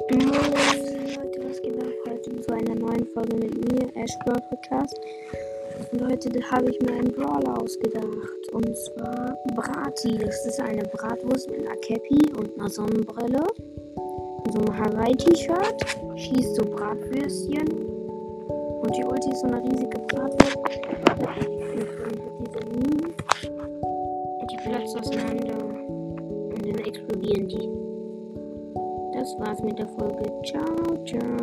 Leute, was geht ab heute zu einer neuen Folge mit mir, Ash Brawl Podcast. Und heute habe ich mir einen Brawler ausgedacht. Und zwar Brati. Das ist eine Bratwurst mit einer Cappy und einer Sonnenbrille. So einem Hawaii-T-Shirt. Schießt so Bratwürstchen. Und die Ulti ist so eine riesige Bratwurst. Die platzt auseinander. Und dann explodieren die. Das war's mit der Folge. Ciao, ciao.